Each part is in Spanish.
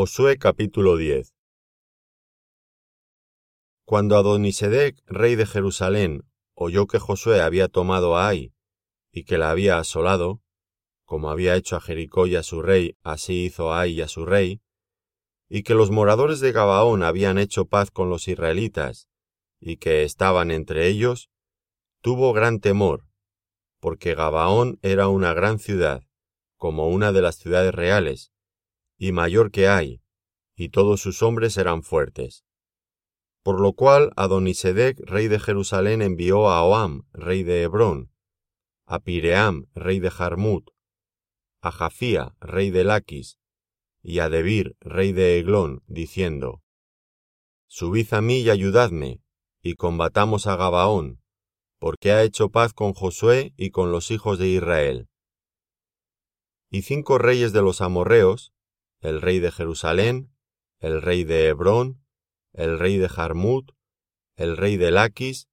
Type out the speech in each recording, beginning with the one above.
Josué capítulo 10 Cuando Adonisedec, rey de Jerusalén, oyó que Josué había tomado a Ai y que la había asolado, como había hecho a Jericó y a su rey, así hizo a Ai y a su rey, y que los moradores de Gabaón habían hecho paz con los israelitas, y que estaban entre ellos, tuvo gran temor, porque Gabaón era una gran ciudad, como una de las ciudades reales, y mayor que hay, y todos sus hombres eran fuertes. Por lo cual Adonisedec, rey de Jerusalén, envió a Oam, rey de Hebrón, a Piream, rey de Jarmut, a Jafía, rey de Laquis, y a Debir, rey de Eglón, diciendo, Subid a mí y ayudadme, y combatamos a Gabaón, porque ha hecho paz con Josué y con los hijos de Israel. Y cinco reyes de los amorreos, el rey de Jerusalén, el rey de Hebrón, el rey de Jarmut, el rey de Laquis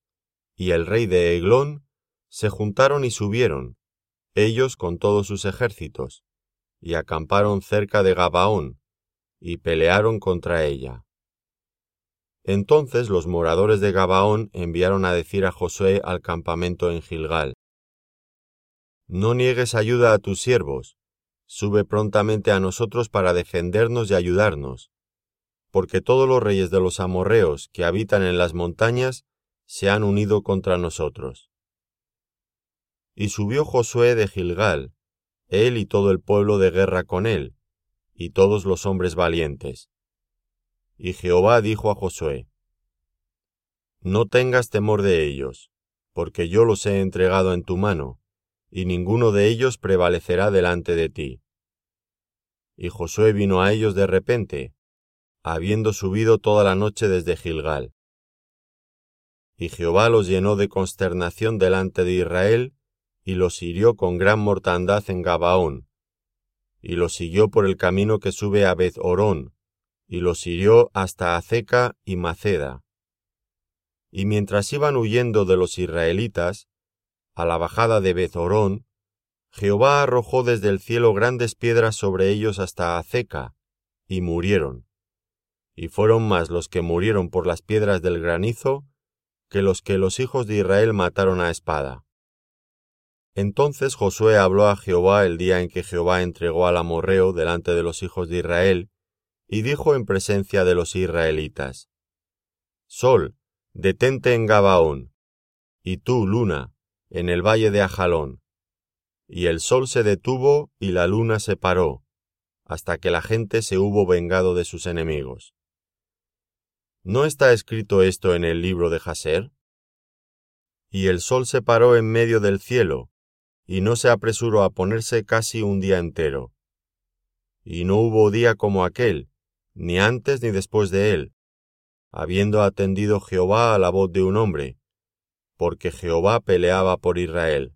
y el rey de Eglón, se juntaron y subieron, ellos con todos sus ejércitos, y acamparon cerca de Gabaón, y pelearon contra ella. Entonces los moradores de Gabaón enviaron a decir a Josué al campamento en Gilgal, No niegues ayuda a tus siervos, sube prontamente a nosotros para defendernos y ayudarnos, porque todos los reyes de los amorreos que habitan en las montañas se han unido contra nosotros. Y subió Josué de Gilgal, él y todo el pueblo de guerra con él, y todos los hombres valientes. Y Jehová dijo a Josué, No tengas temor de ellos, porque yo los he entregado en tu mano, y ninguno de ellos prevalecerá delante de ti. Y Josué vino a ellos de repente, habiendo subido toda la noche desde Gilgal. Y Jehová los llenó de consternación delante de Israel, y los hirió con gran mortandad en Gabaón, y los siguió por el camino que sube a Beth Orón, y los hirió hasta Azeca y Maceda. Y mientras iban huyendo de los israelitas, a la bajada de Bezorón, Jehová arrojó desde el cielo grandes piedras sobre ellos hasta Azeca, y murieron. Y fueron más los que murieron por las piedras del granizo que los que los hijos de Israel mataron a espada. Entonces Josué habló a Jehová el día en que Jehová entregó al amorreo delante de los hijos de Israel, y dijo en presencia de los israelitas, Sol, detente en Gabaón, y tú, luna, en el valle de Ajalón. Y el sol se detuvo y la luna se paró, hasta que la gente se hubo vengado de sus enemigos. ¿No está escrito esto en el libro de Jaser? Y el sol se paró en medio del cielo, y no se apresuró a ponerse casi un día entero. Y no hubo día como aquel, ni antes ni después de él, habiendo atendido Jehová a la voz de un hombre, porque Jehová peleaba por Israel.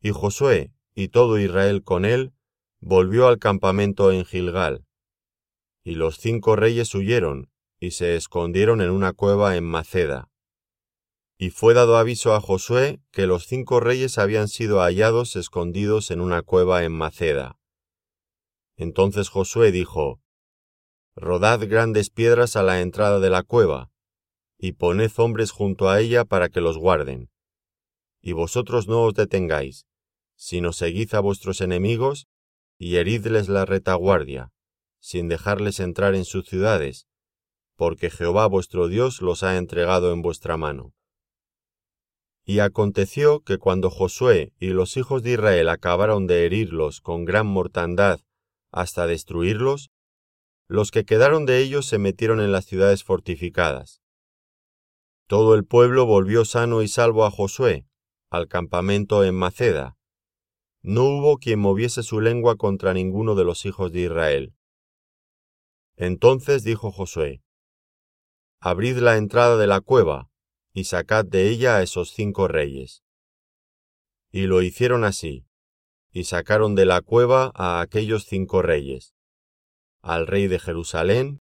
Y Josué y todo Israel con él volvió al campamento en Gilgal. Y los cinco reyes huyeron y se escondieron en una cueva en Maceda. Y fue dado aviso a Josué que los cinco reyes habían sido hallados escondidos en una cueva en Maceda. Entonces Josué dijo, Rodad grandes piedras a la entrada de la cueva, y poned hombres junto a ella para que los guarden. Y vosotros no os detengáis, sino seguid a vuestros enemigos y heridles la retaguardia, sin dejarles entrar en sus ciudades, porque Jehová vuestro Dios los ha entregado en vuestra mano. Y aconteció que cuando Josué y los hijos de Israel acabaron de herirlos con gran mortandad hasta destruirlos, los que quedaron de ellos se metieron en las ciudades fortificadas, todo el pueblo volvió sano y salvo a Josué, al campamento en Maceda. No hubo quien moviese su lengua contra ninguno de los hijos de Israel. Entonces dijo Josué, Abrid la entrada de la cueva, y sacad de ella a esos cinco reyes. Y lo hicieron así, y sacaron de la cueva a aquellos cinco reyes, al rey de Jerusalén,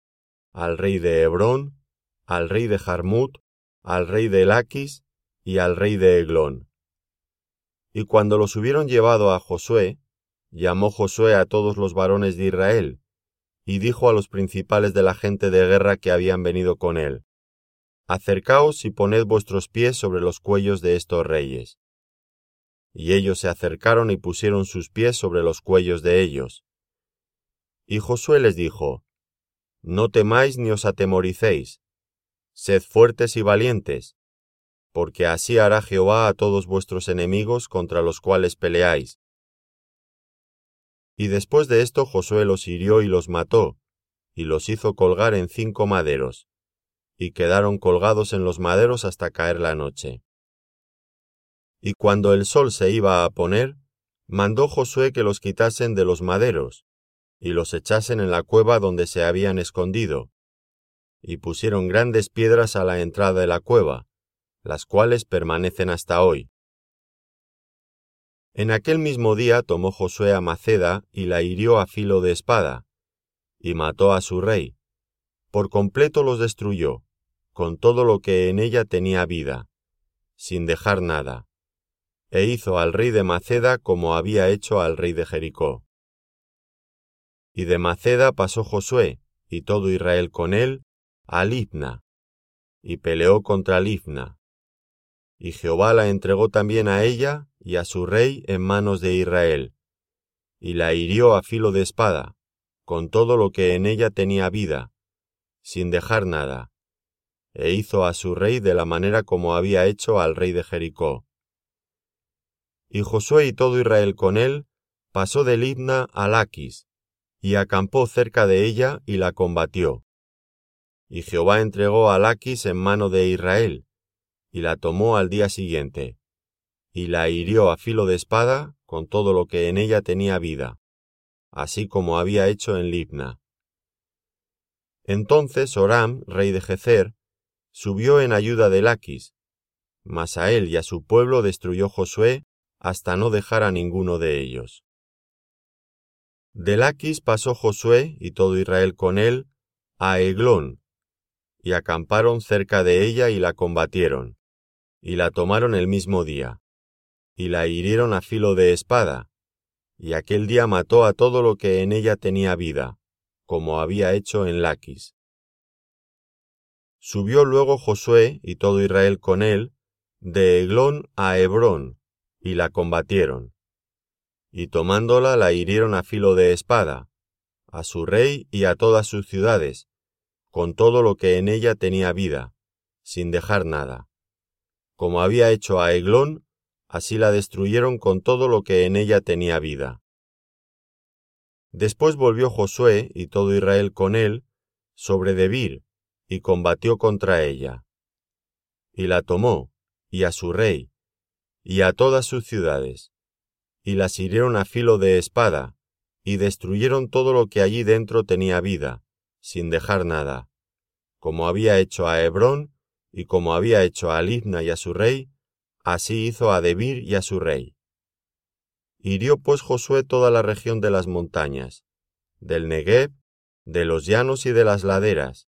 al rey de Hebrón, al rey de Jarmut, al rey de Laquis y al rey de Eglón. Y cuando los hubieron llevado a Josué, llamó Josué a todos los varones de Israel, y dijo a los principales de la gente de guerra que habían venido con él, Acercaos y poned vuestros pies sobre los cuellos de estos reyes. Y ellos se acercaron y pusieron sus pies sobre los cuellos de ellos. Y Josué les dijo, No temáis ni os atemoricéis, sed fuertes y valientes, porque así hará Jehová a todos vuestros enemigos contra los cuales peleáis. Y después de esto Josué los hirió y los mató, y los hizo colgar en cinco maderos y quedaron colgados en los maderos hasta caer la noche. Y cuando el sol se iba a poner, mandó Josué que los quitasen de los maderos, y los echasen en la cueva donde se habían escondido, y pusieron grandes piedras a la entrada de la cueva, las cuales permanecen hasta hoy. En aquel mismo día tomó Josué a Maceda y la hirió a filo de espada, y mató a su rey. Por completo los destruyó, con todo lo que en ella tenía vida, sin dejar nada, e hizo al rey de Maceda como había hecho al rey de Jericó. Y de Maceda pasó Josué, y todo Israel con él, a Libna, y peleó contra Libna. Y Jehová la entregó también a ella y a su rey en manos de Israel, y la hirió a filo de espada, con todo lo que en ella tenía vida, sin dejar nada, e hizo a su rey de la manera como había hecho al rey de Jericó. Y Josué y todo Israel con él pasó de Libna a Laquis, y acampó cerca de ella y la combatió. Y Jehová entregó a Laquis en mano de Israel, y la tomó al día siguiente, y la hirió a filo de espada con todo lo que en ella tenía vida, así como había hecho en Libna. Entonces Oram, rey de Jezer, subió en ayuda de Laquis, mas a él y a su pueblo destruyó Josué hasta no dejar a ninguno de ellos. De Laquis pasó Josué y todo Israel con él a Eglón, y acamparon cerca de ella y la combatieron, y la tomaron el mismo día, y la hirieron a filo de espada, y aquel día mató a todo lo que en ella tenía vida, como había hecho en Laquis. Subió luego Josué y todo Israel con él de Eglón a Hebrón, y la combatieron. Y tomándola la hirieron a filo de espada, a su rey y a todas sus ciudades, con todo lo que en ella tenía vida, sin dejar nada. Como había hecho a Eglón, así la destruyeron con todo lo que en ella tenía vida. Después volvió Josué y todo Israel con él sobre Debir, y combatió contra ella. Y la tomó, y a su rey, y a todas sus ciudades, y las hirieron a filo de espada, y destruyeron todo lo que allí dentro tenía vida, sin dejar nada, como había hecho a Hebrón, y como había hecho a Libna y a su rey, así hizo a Debir y a su rey. Hirió pues Josué toda la región de las montañas, del Negev, de los llanos y de las laderas,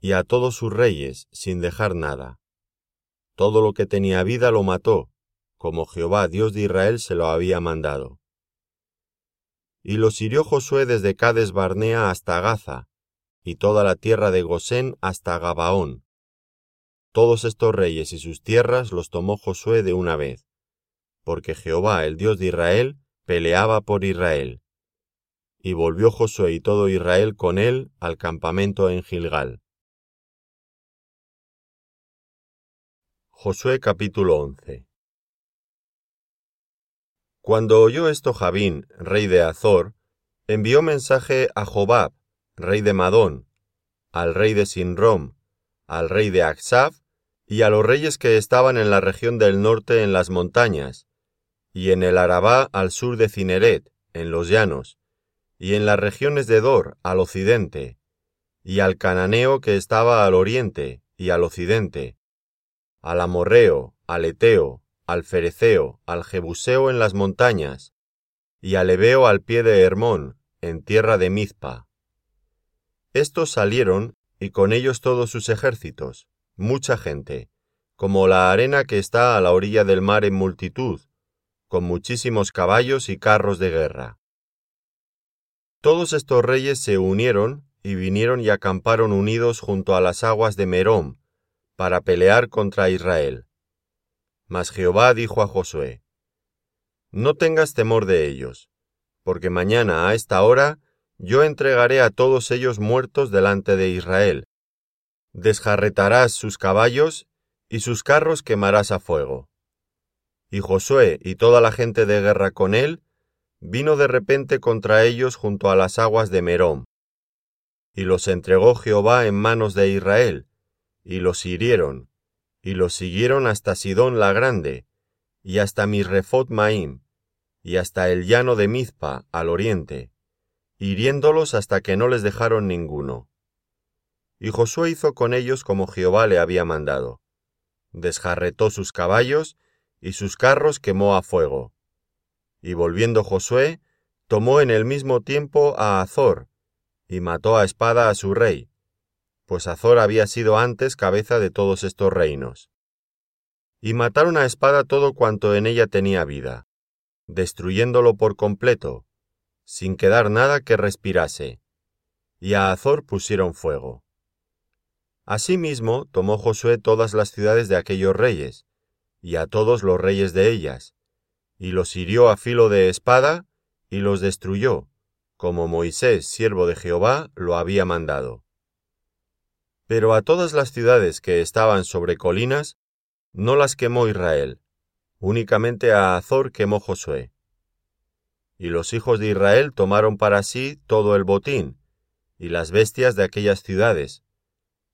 y a todos sus reyes, sin dejar nada. Todo lo que tenía vida lo mató, como Jehová Dios de Israel se lo había mandado. Y los hirió Josué desde Cades Barnea hasta Gaza, y toda la tierra de Gosén hasta Gabaón. Todos estos reyes y sus tierras los tomó Josué de una vez, porque Jehová, el Dios de Israel, peleaba por Israel. Y volvió Josué y todo Israel con él al campamento en Gilgal. Josué capítulo 11 Cuando oyó esto Javín, rey de Azor, envió mensaje a Jobab, rey de Madón, al rey de Sinrom, al rey de Aksaf, y a los reyes que estaban en la región del norte en las montañas, y en el Arabá al sur de Cineret, en los llanos, y en las regiones de Dor al occidente, y al cananeo que estaba al oriente y al occidente, al amorreo, al eteo, al fereceo, al jebuseo en las montañas, y al ebeo al pie de Hermón, en tierra de Mizpa. Estos salieron, y con ellos todos sus ejércitos, mucha gente, como la arena que está a la orilla del mar en multitud, con muchísimos caballos y carros de guerra. Todos estos reyes se unieron y vinieron y acamparon unidos junto a las aguas de Merom, para pelear contra Israel. Mas Jehová dijo a Josué, No tengas temor de ellos, porque mañana a esta hora yo entregaré a todos ellos muertos delante de Israel. Desjarretarás sus caballos y sus carros quemarás a fuego. Y Josué y toda la gente de guerra con él vino de repente contra ellos junto a las aguas de Merom. Y los entregó Jehová en manos de Israel, y los hirieron, y los siguieron hasta Sidón la Grande, y hasta Misrefot Maim, y hasta el llano de Mizpa, al oriente, hiriéndolos hasta que no les dejaron ninguno. Y Josué hizo con ellos como Jehová le había mandado. Desjarretó sus caballos, y sus carros quemó a fuego. Y volviendo Josué, tomó en el mismo tiempo a Azor, y mató a espada a su rey, pues Azor había sido antes cabeza de todos estos reinos. Y mataron a espada todo cuanto en ella tenía vida, destruyéndolo por completo, sin quedar nada que respirase, y a Azor pusieron fuego. Asimismo tomó Josué todas las ciudades de aquellos reyes, y a todos los reyes de ellas, y los hirió a filo de espada, y los destruyó, como Moisés, siervo de Jehová, lo había mandado. Pero a todas las ciudades que estaban sobre colinas, no las quemó Israel, únicamente a Azor quemó Josué. Y los hijos de Israel tomaron para sí todo el botín, y las bestias de aquellas ciudades,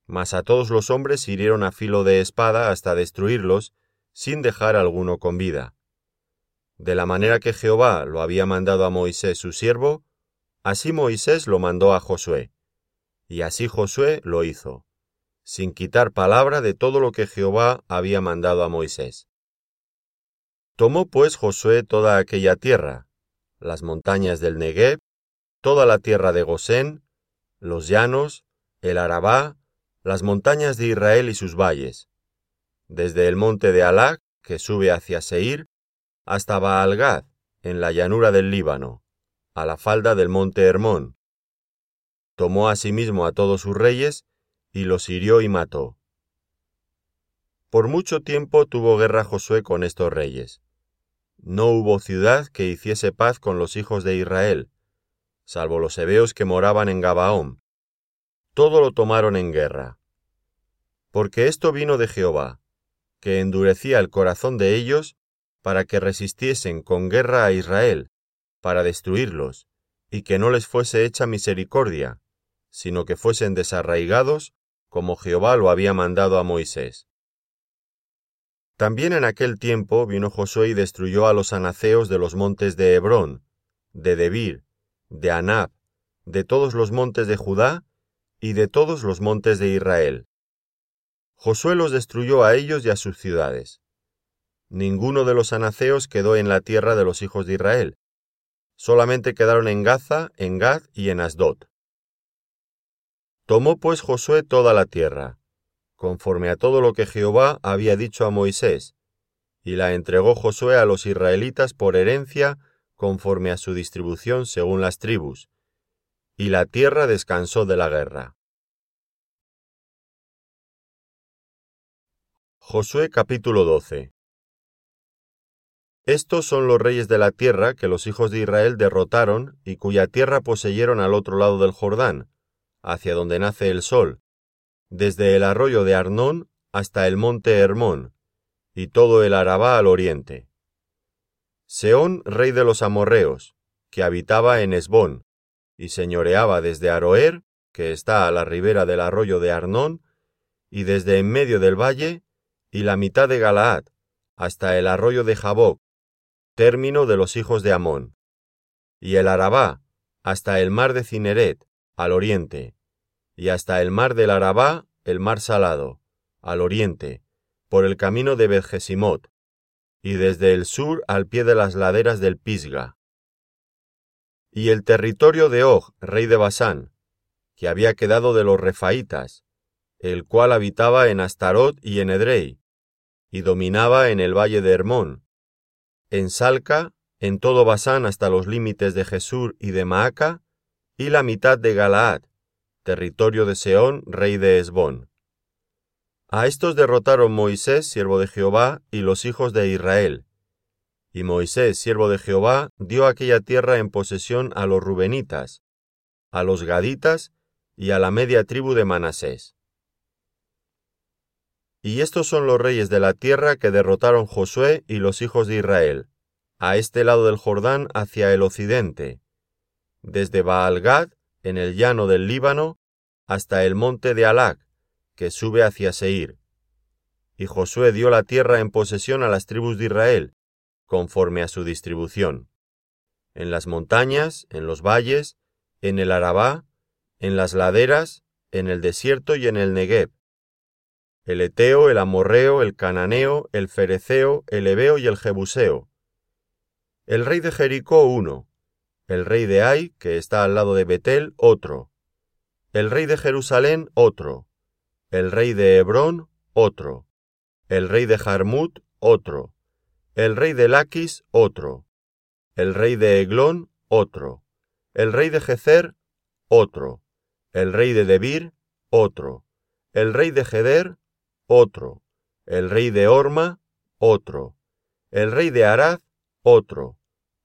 mas a todos los hombres hirieron a filo de espada hasta destruirlos, sin dejar alguno con vida. De la manera que Jehová lo había mandado a Moisés su siervo, así Moisés lo mandó a Josué, y así Josué lo hizo, sin quitar palabra de todo lo que Jehová había mandado a Moisés. Tomó pues Josué toda aquella tierra, las montañas del Negev, toda la tierra de Gosén, los llanos, el Arabá, las montañas de Israel y sus valles, desde el monte de Alac, que sube hacia Seir, hasta Baalgad, en la llanura del Líbano, a la falda del monte Hermón. Tomó asimismo a todos sus reyes, y los hirió y mató. Por mucho tiempo tuvo guerra Josué con estos reyes. No hubo ciudad que hiciese paz con los hijos de Israel, salvo los hebeos que moraban en Gabaón. Todo lo tomaron en guerra. Porque esto vino de Jehová, que endurecía el corazón de ellos para que resistiesen con guerra a Israel, para destruirlos, y que no les fuese hecha misericordia, sino que fuesen desarraigados, como Jehová lo había mandado a Moisés. También en aquel tiempo vino Josué y destruyó a los anaceos de los montes de Hebrón, de Debir, de Anab, de todos los montes de Judá y de todos los montes de Israel. Josué los destruyó a ellos y a sus ciudades. Ninguno de los anaceos quedó en la tierra de los hijos de Israel. Solamente quedaron en Gaza, en Gad y en Asdod. Tomó pues Josué toda la tierra, conforme a todo lo que Jehová había dicho a Moisés, y la entregó Josué a los israelitas por herencia conforme a su distribución según las tribus, y la tierra descansó de la guerra. Josué capítulo 12 Estos son los reyes de la tierra que los hijos de Israel derrotaron y cuya tierra poseyeron al otro lado del Jordán, hacia donde nace el sol, desde el arroyo de Arnón hasta el monte Hermón, y todo el Arabá al oriente. Seón, rey de los amorreos, que habitaba en Esbón, y señoreaba desde Aroer, que está a la ribera del arroyo de Arnón, y desde en medio del valle, y la mitad de Galaad, hasta el arroyo de Jaboc, término de los hijos de Amón, y el Arabá, hasta el mar de Cineret, al oriente, y hasta el mar del Arabá, el mar salado, al oriente, por el camino de Betjesimot, y desde el sur al pie de las laderas del Pisga. Y el territorio de Og, rey de Basán, que había quedado de los refaítas, el cual habitaba en Astarot y en Edrei, y dominaba en el valle de Hermón, en Salca, en todo Basán hasta los límites de Jesur y de Maaca, y la mitad de Galaad, territorio de Seón, rey de Esbón. A estos derrotaron Moisés, siervo de Jehová, y los hijos de Israel. Y Moisés, siervo de Jehová, dio aquella tierra en posesión a los rubenitas, a los gaditas y a la media tribu de Manasés. Y estos son los reyes de la tierra que derrotaron Josué y los hijos de Israel, a este lado del Jordán hacia el occidente, desde Baalgad, en el llano del Líbano, hasta el monte de Alac, que sube hacia Seir. Y Josué dio la tierra en posesión a las tribus de Israel, conforme a su distribución. En las montañas, en los valles, en el Arabá, en las laderas, en el desierto y en el Negev, el Eteo, el Amorreo, el Cananeo, el Fereceo, el Ebeo y el Jebuseo. El rey de Jericó uno, el rey de Ai, que está al lado de Betel, otro, el rey de Jerusalén otro, el rey de Hebrón otro, el rey de Jarmut otro, el rey de Laquis otro, el rey de Eglón otro, el rey de Jezer otro, el rey de Debir otro, el rey de Geder otro, el rey de Orma, otro, el rey de Arad, otro,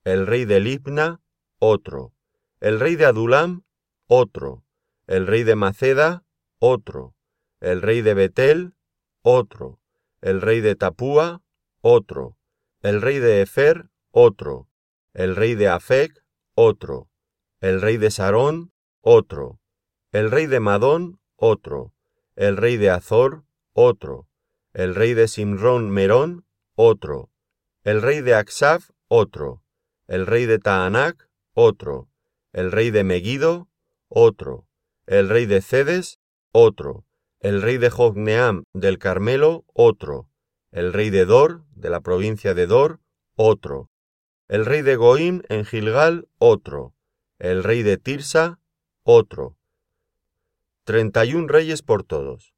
el rey de Libna, otro, el rey de Adulam, otro, el rey de Maceda, otro, el rey de Betel, otro, el rey de Tapúa, otro, el rey de Efer, otro, el rey de Afec, otro, el rey de Sarón, otro, el rey de Madón, otro, el rey de Azor, otro, el rey de Simrón Merón, otro, el rey de Aksaf, otro, el rey de Taanac, otro, el rey de Megido, otro, el rey de Cedes, otro, el rey de Jogneam del Carmelo, otro, el rey de Dor, de la provincia de Dor, otro, el rey de Goim en Gilgal, otro, el rey de Tirsa, otro. Treinta y un reyes por todos.